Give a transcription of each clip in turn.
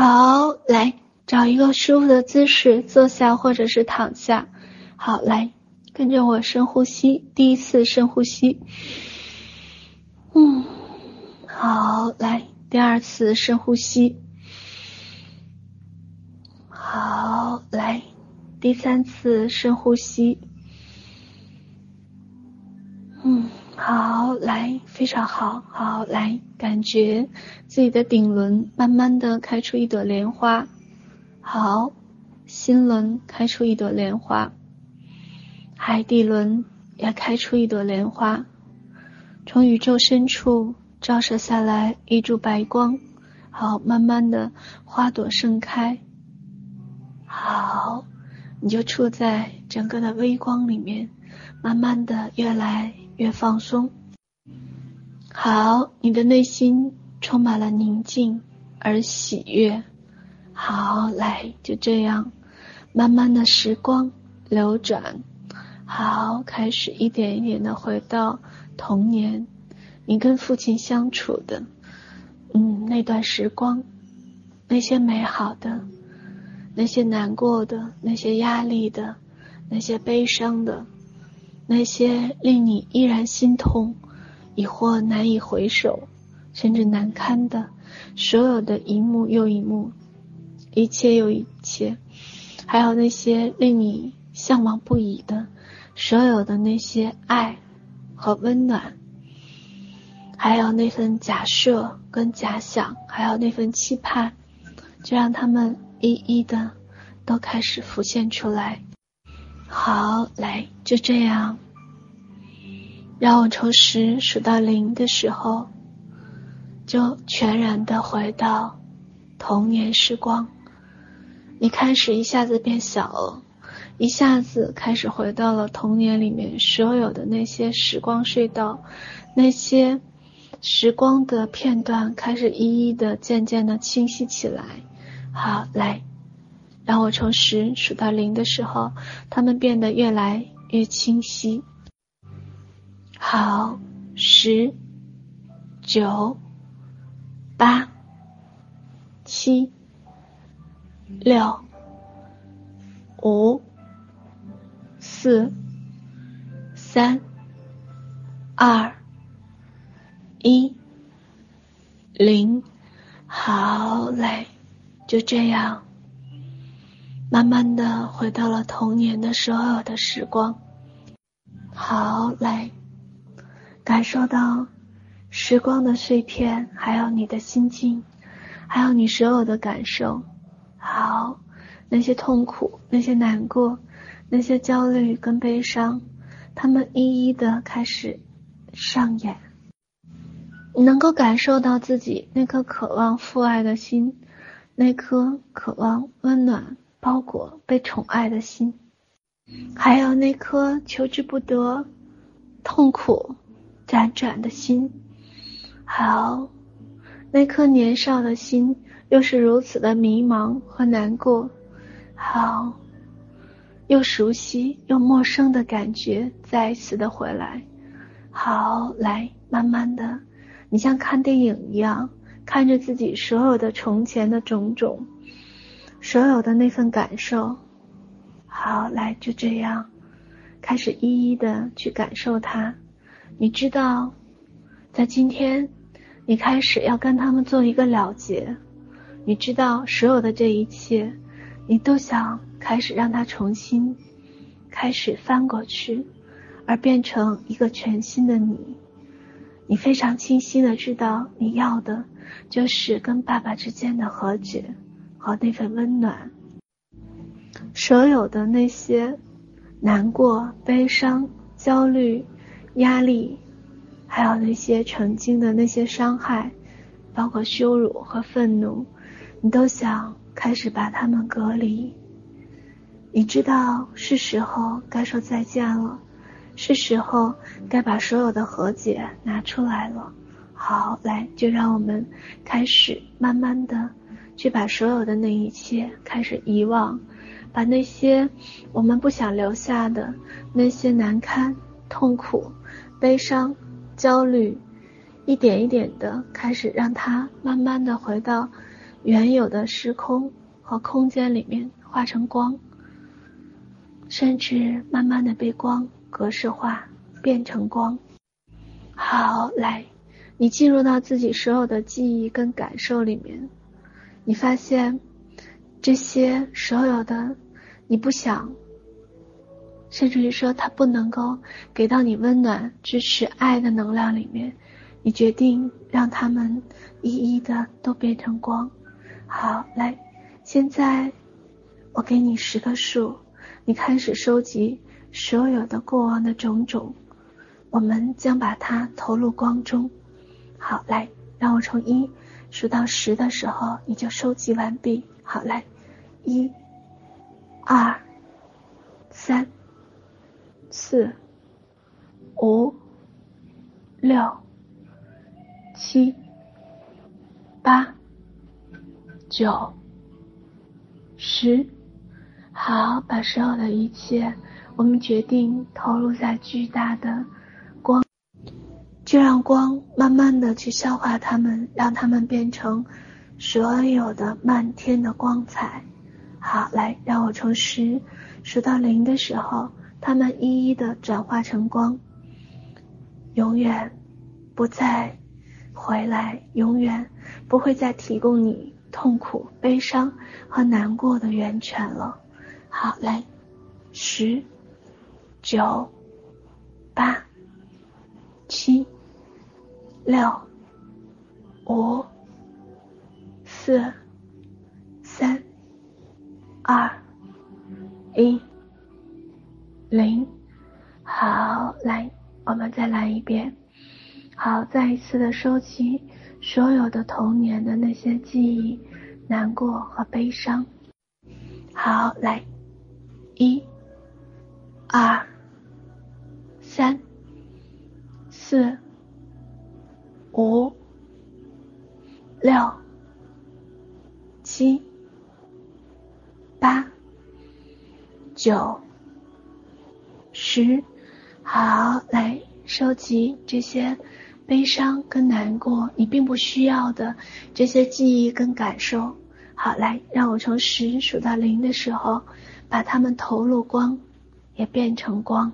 好，来找一个舒服的姿势坐下或者是躺下。好，来跟着我深呼吸，第一次深呼吸。嗯，好，来第二次深呼吸。好，来第三次深呼吸。嗯。好，来，非常好，好，来，感觉自己的顶轮慢慢的开出一朵莲花，好，心轮开出一朵莲花，海底轮也开出一朵莲花，从宇宙深处照射下来一束白光，好，慢慢的花朵盛开，好，你就处在整个的微光里面，慢慢的越来。越放松，好，你的内心充满了宁静而喜悦。好，来，就这样，慢慢的时光流转，好，开始一点一点的回到童年，你跟父亲相处的，嗯，那段时光，那些美好的，那些难过的，那些压力的，那些悲伤的。那些令你依然心痛，亦或难以回首，甚至难堪的，所有的一幕又一幕，一切又一切，还有那些令你向往不已的，所有的那些爱和温暖，还有那份假设跟假想，还有那份期盼，就让他们一一的都开始浮现出来。好，来，就这样。让我从十数到零的时候，就全然的回到童年时光。你开始一下子变小了，一下子开始回到了童年里面所有的那些时光隧道，那些时光的片段开始一一的、渐渐的清晰起来。好，来。让我从十数到零的时候，它们变得越来越清晰。好，十、九、八、七、六、五、四、三、二、一、零。好嘞，就这样。慢慢的回到了童年的所有的时光。好，来，感受到时光的碎片，还有你的心境，还有你所有的感受。好，那些痛苦，那些难过，那些焦虑跟悲伤，他们一一的开始上演。你能够感受到自己那颗渴望父爱的心，那颗渴望温暖。包裹被宠爱的心，还有那颗求之不得、痛苦辗转的心，好，那颗年少的心又是如此的迷茫和难过，好，又熟悉又陌生的感觉再一次的回来，好，来，慢慢的，你像看电影一样，看着自己所有的从前的种种。所有的那份感受，好，来，就这样，开始一一的去感受它。你知道，在今天，你开始要跟他们做一个了结。你知道，所有的这一切，你都想开始让它重新开始翻过去，而变成一个全新的你。你非常清晰的知道，你要的就是跟爸爸之间的和解。和那份温暖，所有的那些难过、悲伤、焦虑、压力，还有那些曾经的那些伤害，包括羞辱和愤怒，你都想开始把它们隔离。你知道是时候该说再见了，是时候该把所有的和解拿出来了。好，来，就让我们开始慢慢的。去把所有的那一切开始遗忘，把那些我们不想留下的那些难堪、痛苦、悲伤、焦虑，一点一点的开始让它慢慢的回到原有的时空和空间里面化成光，甚至慢慢的被光格式化，变成光。好，来，你进入到自己所有的记忆跟感受里面，你发现这些所有的你不想，甚至于说它不能够给到你温暖、支持、爱的能量里面，你决定让他们一一的都变成光。好，来，现在我给你十个数，你开始收集所有的过往的种种。我们将把它投入光中。好，来，让我从一数到十的时候，你就收集完毕。好，来，一、二、三、四、五、六、七、八、九、十。好，把所有的一切，我们决定投入在巨大的。就让光慢慢的去消化它们，让它们变成所有的漫天的光彩。好，来，让我从十数到零的时候，它们一一的转化成光，永远不再回来，永远不会再提供你痛苦、悲伤和难过的源泉了。好，来，十、九、八、七。六、五、四、三、二、一、零。好，来，我们再来一遍。好，再一次的收集所有的童年的那些记忆、难过和悲伤。好，来，一、二、三、四。五、六、七、八、九、十，好，来收集这些悲伤跟难过，你并不需要的这些记忆跟感受。好，来，让我从十数到零的时候，把它们投入光，也变成光。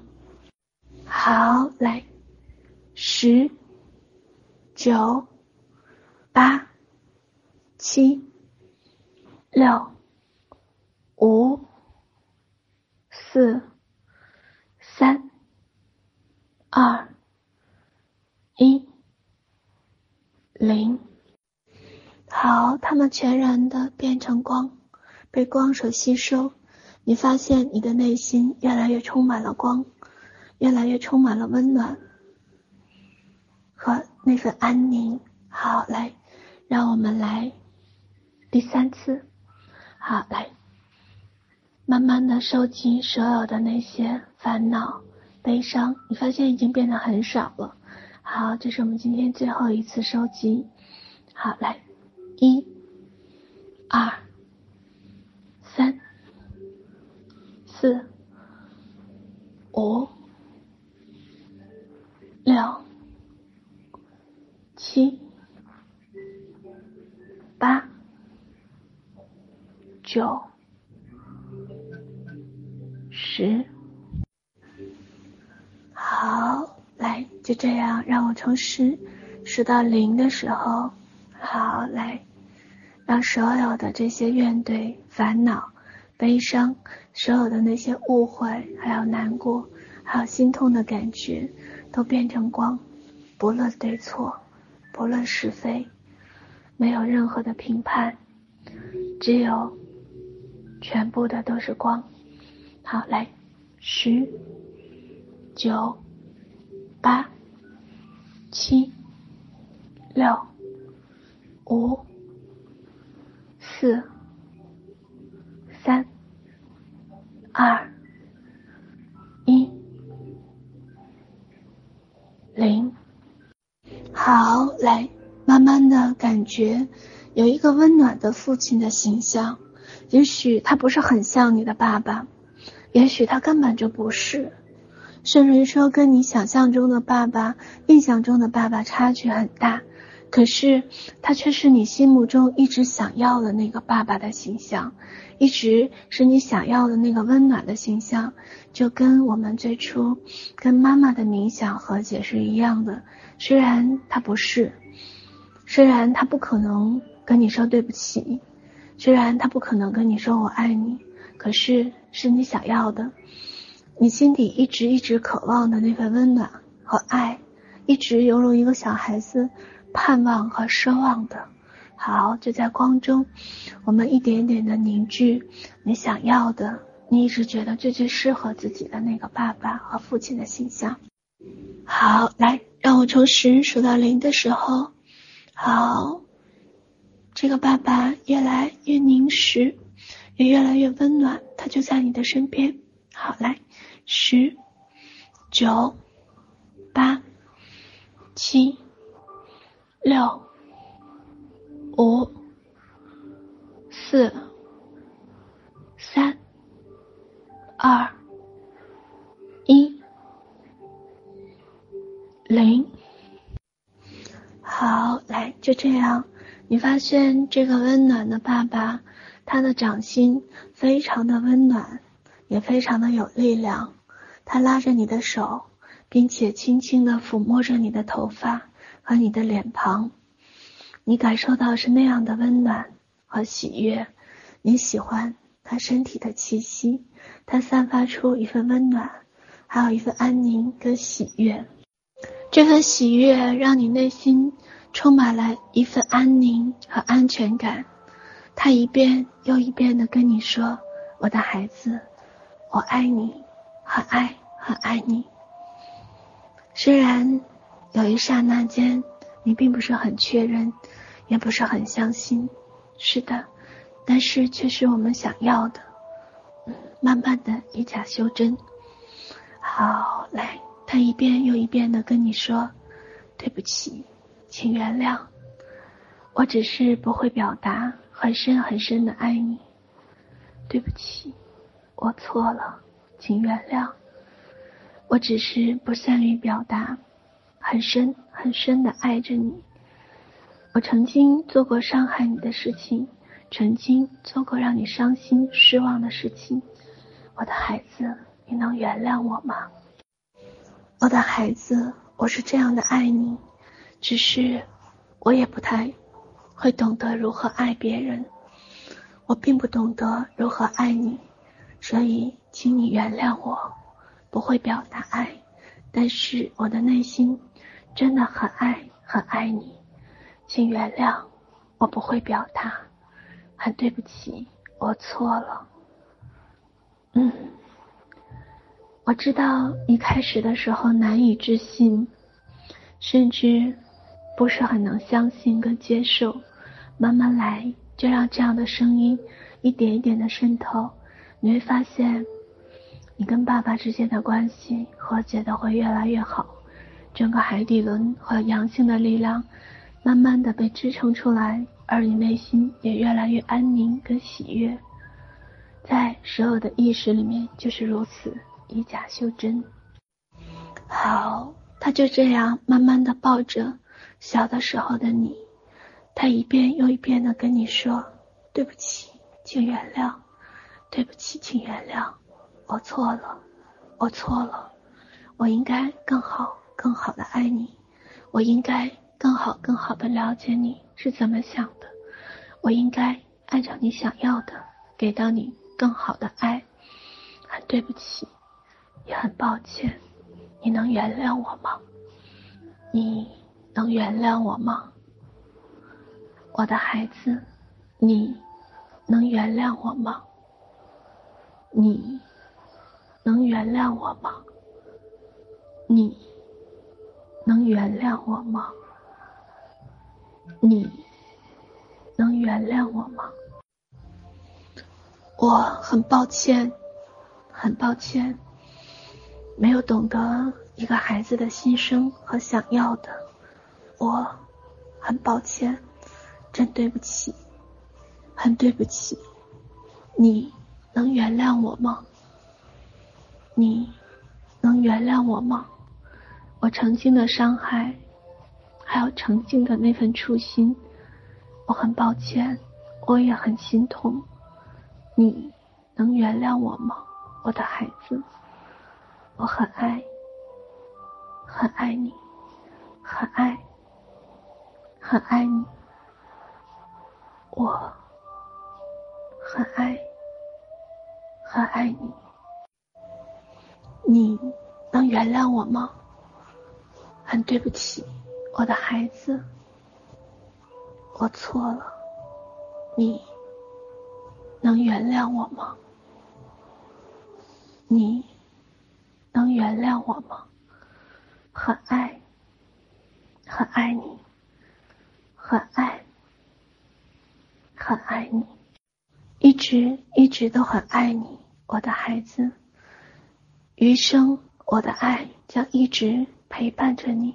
好，来，十。九、八、七、六、五、四、三、二、一、零。好，它们全然的变成光，被光所吸收。你发现你的内心越来越充满了光，越来越充满了温暖。和那份安宁。好，来，让我们来第三次。好，来，慢慢的收集所有的那些烦恼、悲伤，你发现已经变得很少了。好，这是我们今天最后一次收集。好，来，一、二、三、四、五、六。七、八、九、十，好，来，就这样，让我从十数到零的时候，好，来，让所有的这些怨怼、烦恼、悲伤，所有的那些误会，还有难过，还有心痛的感觉，都变成光，不论对错。不论是非，没有任何的评判，只有全部的都是光。好，来，十、九、八、七、六、五、四、三、二、来，慢慢的感觉有一个温暖的父亲的形象，也许他不是很像你的爸爸，也许他根本就不是，甚至于说跟你想象中的爸爸、印象中的爸爸差距很大，可是他却是你心目中一直想要的那个爸爸的形象，一直是你想要的那个温暖的形象，就跟我们最初跟妈妈的冥想和解是一样的。虽然他不是，虽然他不可能跟你说对不起，虽然他不可能跟你说我爱你，可是是你想要的，你心底一直一直渴望的那份温暖和爱，一直犹如一个小孩子。盼望和奢望的，好，就在光中，我们一点点的凝聚你想要的，你一直觉得最最适合自己的那个爸爸和父亲的形象。好，来，让我从十数到零的时候，好，这个爸爸越来越凝实，也越来越温暖，他就在你的身边。好，来，十、九、八、七。六、五、四、三、二、一、零。好，来，就这样。你发现这个温暖的爸爸，他的掌心非常的温暖，也非常的有力量。他拉着你的手，并且轻轻的抚摸着你的头发。和你的脸庞，你感受到是那样的温暖和喜悦。你喜欢他身体的气息，他散发出一份温暖，还有一份安宁跟喜悦。这份喜悦让你内心充满了一份安宁和安全感。他一遍又一遍的跟你说：“我的孩子，我爱你，很爱很爱你。”虽然。有一刹那间，你并不是很确认，也不是很相信，是的，但是却是我们想要的。嗯，慢慢的以假修真。好，来，他一遍又一遍的跟你说：“对不起，请原谅，我只是不会表达很深很深的爱你。对不起，我错了，请原谅，我只是不善于表达。”很深很深的爱着你，我曾经做过伤害你的事情，曾经做过让你伤心失望的事情，我的孩子，你能原谅我吗？我的孩子，我是这样的爱你，只是我也不太会懂得如何爱别人，我并不懂得如何爱你，所以请你原谅我，不会表达爱，但是我的内心。真的很爱很爱你，请原谅，我不会表达，很对不起，我错了。嗯，我知道一开始的时候难以置信，甚至不是很能相信跟接受，慢慢来，就让这样的声音一点一点的渗透，你会发现，你跟爸爸之间的关系和解的会越来越好。整个海底轮和阳性的力量，慢慢的被支撑出来，而你内心也越来越安宁跟喜悦，在所有的意识里面就是如此，以假修真。好，他就这样慢慢的抱着小的时候的你，他一遍又一遍的跟你说：“对不起，请原谅，对不起，请原谅，我错了，我错了，我应该更好。”更好的爱你，我应该更好更好的了解你是怎么想的，我应该按照你想要的给到你更好的爱。很对不起，也很抱歉，你能原谅我吗？你能原谅我吗？我的孩子，你能原谅我吗？你能原谅我吗？你。能原谅我吗？你能原谅我吗？我很抱歉，很抱歉，没有懂得一个孩子的心声和想要的，我很抱歉，真对不起，很对不起。你能原谅我吗？你能原谅我吗？我曾经的伤害，还有曾经的那份初心。我很抱歉，我也很心痛。你能原谅我吗，我的孩子？我很爱，很爱你，很爱，很爱你。我很爱，很爱你。你能原谅我吗？很对不起，我的孩子，我错了。你能原谅我吗？你能原谅我吗？很爱，很爱你，很爱，很爱你，一直一直都很爱你，我的孩子。余生，我的爱将一直。陪伴着你，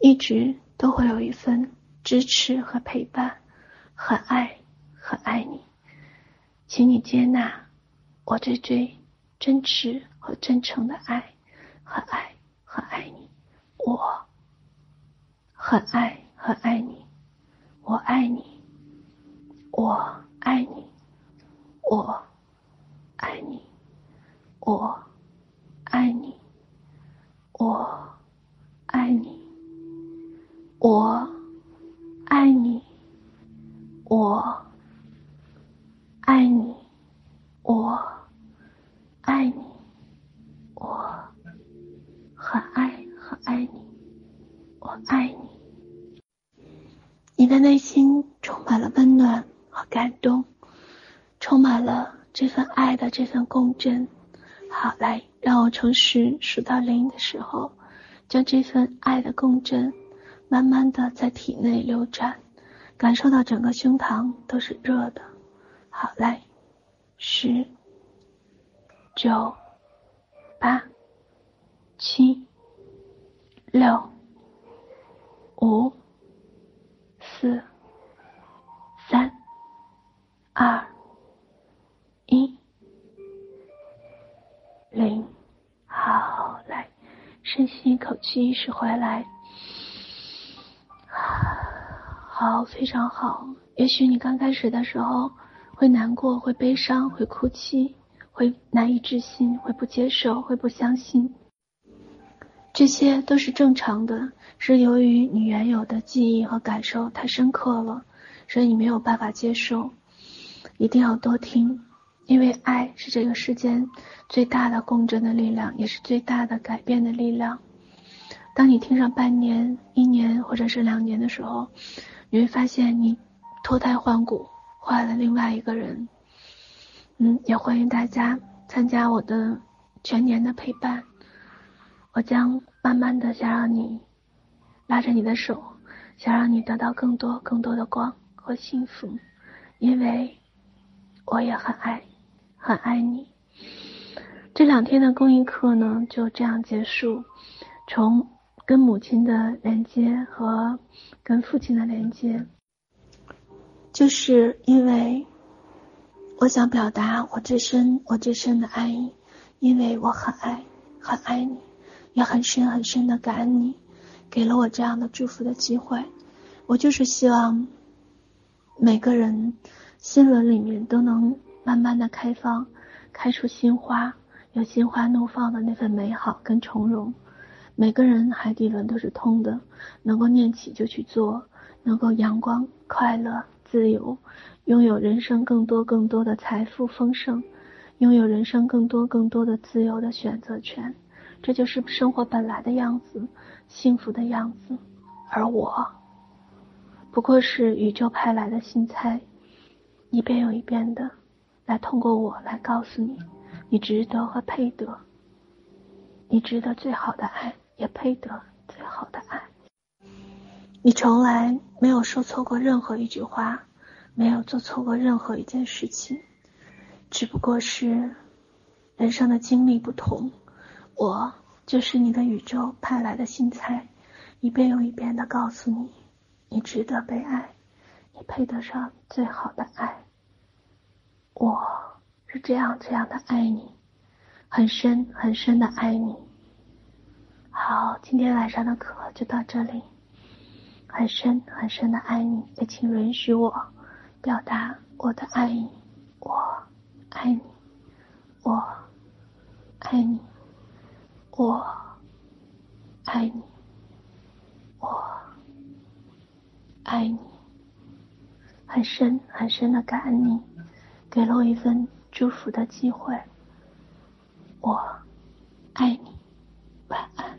一直都会有一份支持和陪伴，很爱，很爱你，请你接纳我最最真挚和真诚的爱，很爱，很爱你，我很爱，很爱你，我爱你，我爱你，我爱你，我爱你，我。爱你，我爱你，我爱你，我爱你，我很爱很爱你，我爱你。你的内心充满了温暖和感动，充满了这份爱的这份共振。好，来，让我从十数到零的时候。将这份爱的共振，慢慢的在体内流转，感受到整个胸膛都是热的。好，来，十、九、八、七、六、五、四、吸一口气，意识回来。好，非常好。也许你刚开始的时候会难过，会悲伤，会哭泣，会难以置信，会不接受，会不相信。这些都是正常的，是由于你原有的记忆和感受太深刻了，所以你没有办法接受。一定要多听。因为爱是这个世间最大的共振的力量，也是最大的改变的力量。当你听上半年、一年或者是两年的时候，你会发现你脱胎换骨，换了另外一个人。嗯，也欢迎大家参加我的全年的陪伴。我将慢慢的想让你拉着你的手，想让你得到更多更多的光和幸福，因为我也很爱。很爱你。这两天的公益课呢，就这样结束。从跟母亲的连接和跟父亲的连接，就是因为我想表达我最深、我最深的爱意，因为我很爱、很爱你，也很深、很深的感恩你，给了我这样的祝福的机会。我就是希望每个人心轮里面都能。慢慢的开放，开出新花，有心花怒放的那份美好跟从容。每个人海底轮都是通的，能够念起就去做，能够阳光、快乐、自由，拥有人生更多更多的财富丰盛，拥有人生更多更多的自由的选择权。这就是生活本来的样子，幸福的样子。而我，不过是宇宙派来的新菜，一遍又一遍的。来通过我来告诉你，你值得和配得，你值得最好的爱，也配得最好的爱。你从来没有说错过任何一句话，没有做错过任何一件事情，只不过是人生的经历不同。我就是你的宇宙派来的新菜，一遍又一遍的告诉你，你值得被爱，你配得上最好的爱。我是这样这样的爱你，很深很深的爱你。好，今天晚上的课就到这里。很深很深的爱你，也请允许我表达我的爱意。我爱你，我爱你，我爱你，我爱你。很深很深的感恩你，给了我一份祝福的机会。我爱你，晚安。